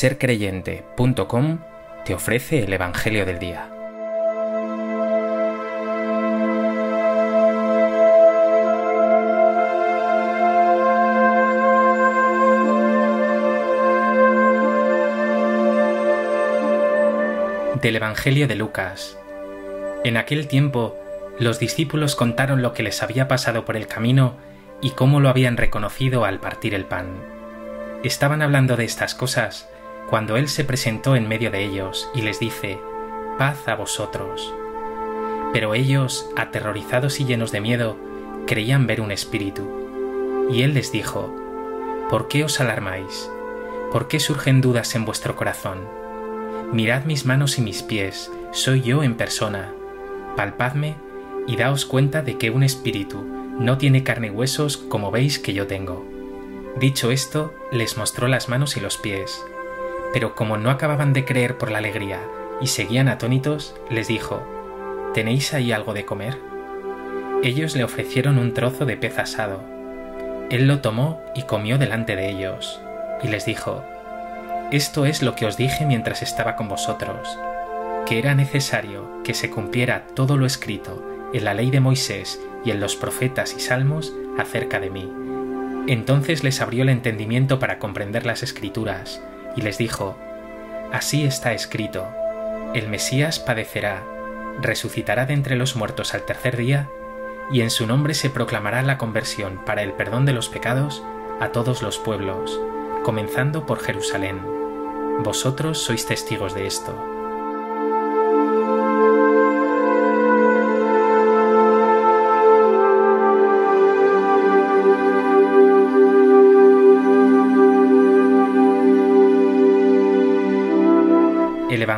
sercreyente.com te ofrece el Evangelio del Día. Del Evangelio de Lucas. En aquel tiempo, los discípulos contaron lo que les había pasado por el camino y cómo lo habían reconocido al partir el pan. Estaban hablando de estas cosas cuando Él se presentó en medio de ellos y les dice, paz a vosotros. Pero ellos, aterrorizados y llenos de miedo, creían ver un espíritu. Y Él les dijo, ¿por qué os alarmáis? ¿Por qué surgen dudas en vuestro corazón? Mirad mis manos y mis pies, soy yo en persona. Palpadme y daos cuenta de que un espíritu no tiene carne y huesos como veis que yo tengo. Dicho esto, les mostró las manos y los pies. Pero como no acababan de creer por la alegría y seguían atónitos, les dijo, ¿Tenéis ahí algo de comer? Ellos le ofrecieron un trozo de pez asado. Él lo tomó y comió delante de ellos, y les dijo, Esto es lo que os dije mientras estaba con vosotros, que era necesario que se cumpliera todo lo escrito en la ley de Moisés y en los profetas y salmos acerca de mí. Entonces les abrió el entendimiento para comprender las escrituras, y les dijo, Así está escrito, el Mesías padecerá, resucitará de entre los muertos al tercer día, y en su nombre se proclamará la conversión para el perdón de los pecados a todos los pueblos, comenzando por Jerusalén. Vosotros sois testigos de esto.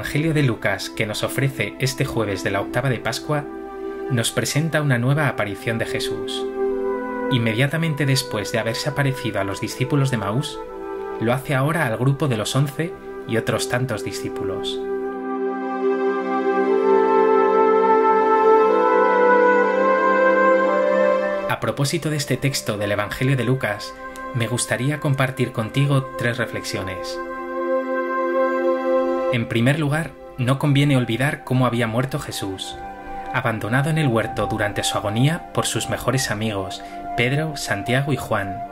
Evangelio de Lucas que nos ofrece este jueves de la octava de Pascua nos presenta una nueva aparición de Jesús. Inmediatamente después de haberse aparecido a los discípulos de Maús, lo hace ahora al grupo de los once y otros tantos discípulos. A propósito de este texto del Evangelio de Lucas, me gustaría compartir contigo tres reflexiones. En primer lugar, no conviene olvidar cómo había muerto Jesús, abandonado en el huerto durante su agonía por sus mejores amigos, Pedro, Santiago y Juan,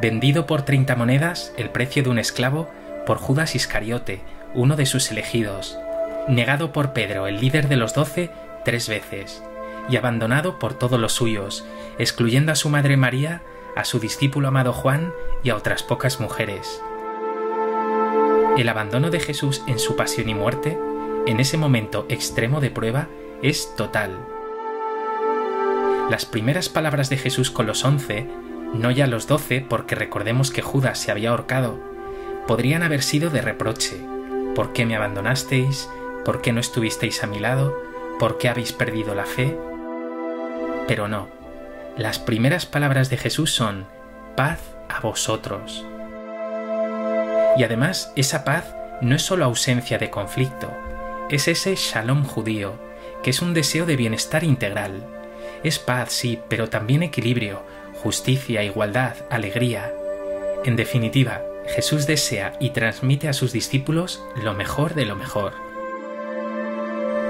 vendido por 30 monedas, el precio de un esclavo, por Judas Iscariote, uno de sus elegidos, negado por Pedro, el líder de los doce, tres veces, y abandonado por todos los suyos, excluyendo a su madre María, a su discípulo amado Juan y a otras pocas mujeres. El abandono de Jesús en su pasión y muerte, en ese momento extremo de prueba, es total. Las primeras palabras de Jesús con los once, no ya los doce porque recordemos que Judas se había ahorcado, podrían haber sido de reproche. ¿Por qué me abandonasteis? ¿Por qué no estuvisteis a mi lado? ¿Por qué habéis perdido la fe? Pero no. Las primeras palabras de Jesús son, paz a vosotros. Y además, esa paz no es solo ausencia de conflicto, es ese shalom judío, que es un deseo de bienestar integral. Es paz, sí, pero también equilibrio, justicia, igualdad, alegría. En definitiva, Jesús desea y transmite a sus discípulos lo mejor de lo mejor.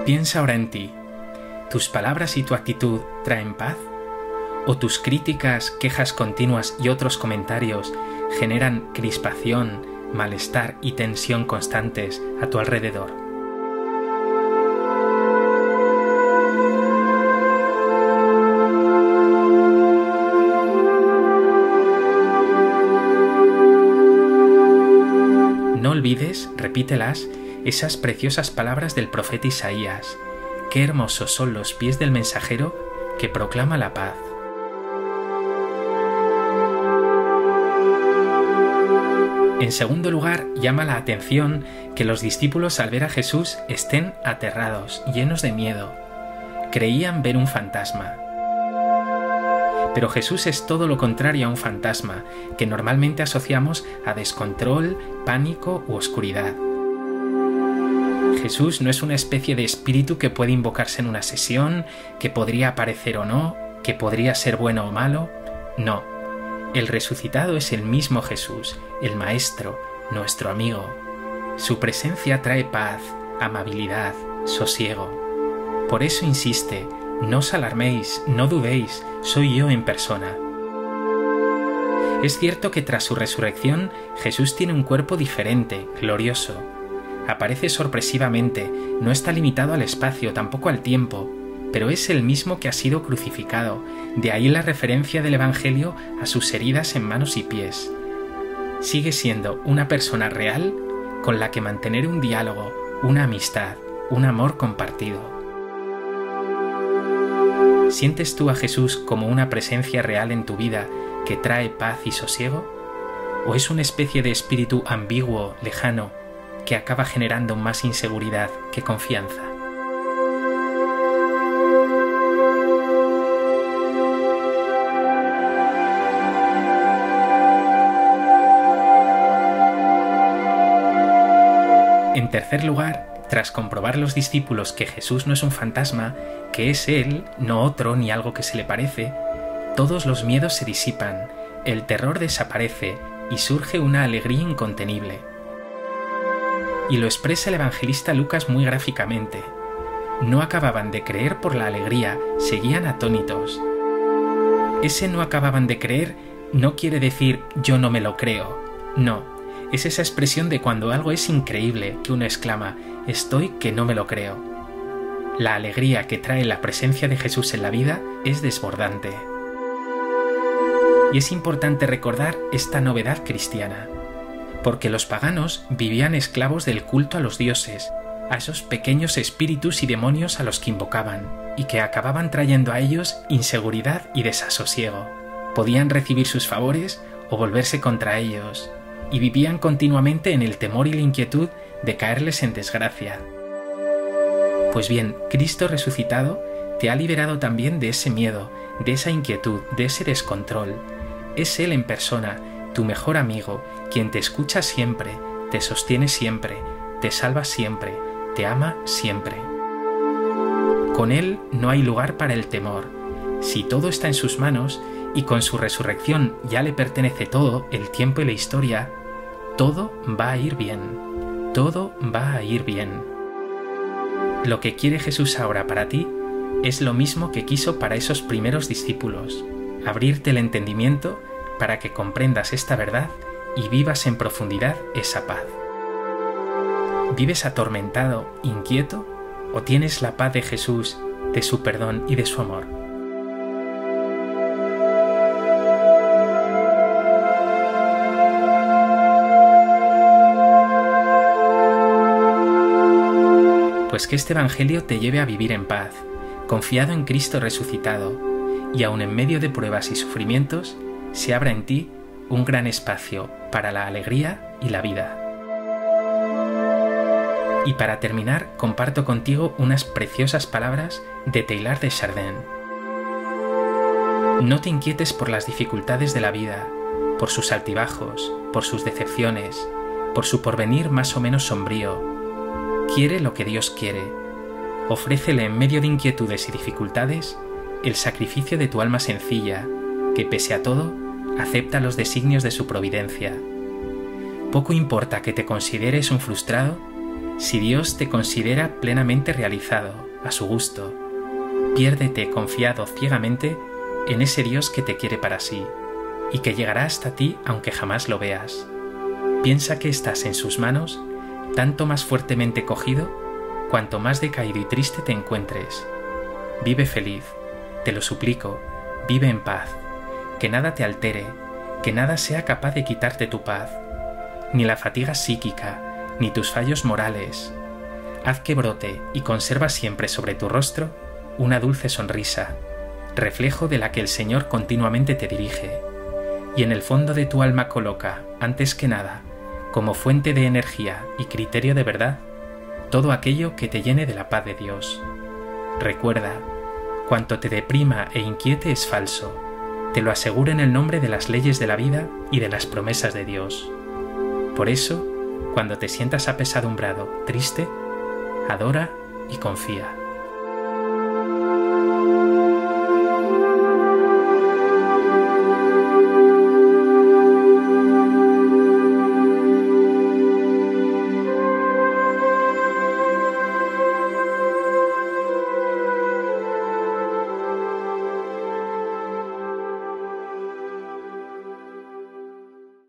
Piensa ahora en ti. ¿Tus palabras y tu actitud traen paz? ¿O tus críticas, quejas continuas y otros comentarios generan crispación, malestar y tensión constantes a tu alrededor. No olvides, repítelas, esas preciosas palabras del profeta Isaías. Qué hermosos son los pies del mensajero que proclama la paz. En segundo lugar, llama la atención que los discípulos al ver a Jesús estén aterrados, llenos de miedo. Creían ver un fantasma. Pero Jesús es todo lo contrario a un fantasma, que normalmente asociamos a descontrol, pánico u oscuridad. Jesús no es una especie de espíritu que puede invocarse en una sesión, que podría aparecer o no, que podría ser bueno o malo. No, el resucitado es el mismo Jesús, el Maestro, nuestro amigo. Su presencia trae paz, amabilidad, sosiego. Por eso insiste, no os alarméis, no dudéis, soy yo en persona. Es cierto que tras su resurrección Jesús tiene un cuerpo diferente, glorioso. Aparece sorpresivamente, no está limitado al espacio, tampoco al tiempo, pero es el mismo que ha sido crucificado, de ahí la referencia del Evangelio a sus heridas en manos y pies. Sigue siendo una persona real con la que mantener un diálogo, una amistad, un amor compartido. ¿Sientes tú a Jesús como una presencia real en tu vida que trae paz y sosiego? ¿O es una especie de espíritu ambiguo, lejano, que acaba generando más inseguridad que confianza? En tercer lugar, tras comprobar los discípulos que Jesús no es un fantasma, que es Él, no otro ni algo que se le parece, todos los miedos se disipan, el terror desaparece y surge una alegría incontenible. Y lo expresa el evangelista Lucas muy gráficamente. No acababan de creer por la alegría, seguían atónitos. Ese no acababan de creer no quiere decir yo no me lo creo, no, es esa expresión de cuando algo es increíble que uno exclama, estoy que no me lo creo. La alegría que trae la presencia de Jesús en la vida es desbordante. Y es importante recordar esta novedad cristiana, porque los paganos vivían esclavos del culto a los dioses, a esos pequeños espíritus y demonios a los que invocaban, y que acababan trayendo a ellos inseguridad y desasosiego. Podían recibir sus favores o volverse contra ellos, y vivían continuamente en el temor y la inquietud de caerles en desgracia. Pues bien, Cristo resucitado te ha liberado también de ese miedo, de esa inquietud, de ese descontrol. Es Él en persona, tu mejor amigo, quien te escucha siempre, te sostiene siempre, te salva siempre, te ama siempre. Con Él no hay lugar para el temor. Si todo está en sus manos y con su resurrección ya le pertenece todo, el tiempo y la historia, todo va a ir bien todo va a ir bien. Lo que quiere Jesús ahora para ti es lo mismo que quiso para esos primeros discípulos, abrirte el entendimiento para que comprendas esta verdad y vivas en profundidad esa paz. ¿Vives atormentado, inquieto o tienes la paz de Jesús, de su perdón y de su amor? Pues que este Evangelio te lleve a vivir en paz, confiado en Cristo resucitado, y aun en medio de pruebas y sufrimientos, se abra en ti un gran espacio para la alegría y la vida. Y para terminar, comparto contigo unas preciosas palabras de Taylor de Chardin. No te inquietes por las dificultades de la vida, por sus altibajos, por sus decepciones, por su porvenir más o menos sombrío, quiere lo que Dios quiere. Ofrécele en medio de inquietudes y dificultades el sacrificio de tu alma sencilla, que pese a todo, acepta los designios de su providencia. Poco importa que te consideres un frustrado si Dios te considera plenamente realizado, a su gusto. Piérdete confiado ciegamente en ese Dios que te quiere para sí y que llegará hasta ti aunque jamás lo veas. Piensa que estás en sus manos tanto más fuertemente cogido cuanto más decaído y triste te encuentres. Vive feliz, te lo suplico, vive en paz, que nada te altere, que nada sea capaz de quitarte tu paz, ni la fatiga psíquica, ni tus fallos morales. Haz que brote y conserva siempre sobre tu rostro una dulce sonrisa, reflejo de la que el Señor continuamente te dirige, y en el fondo de tu alma coloca, antes que nada, como fuente de energía y criterio de verdad todo aquello que te llene de la paz de Dios. Recuerda, cuanto te deprima e inquiete es falso, te lo aseguro en el nombre de las leyes de la vida y de las promesas de Dios. Por eso, cuando te sientas apesadumbrado, triste, adora y confía.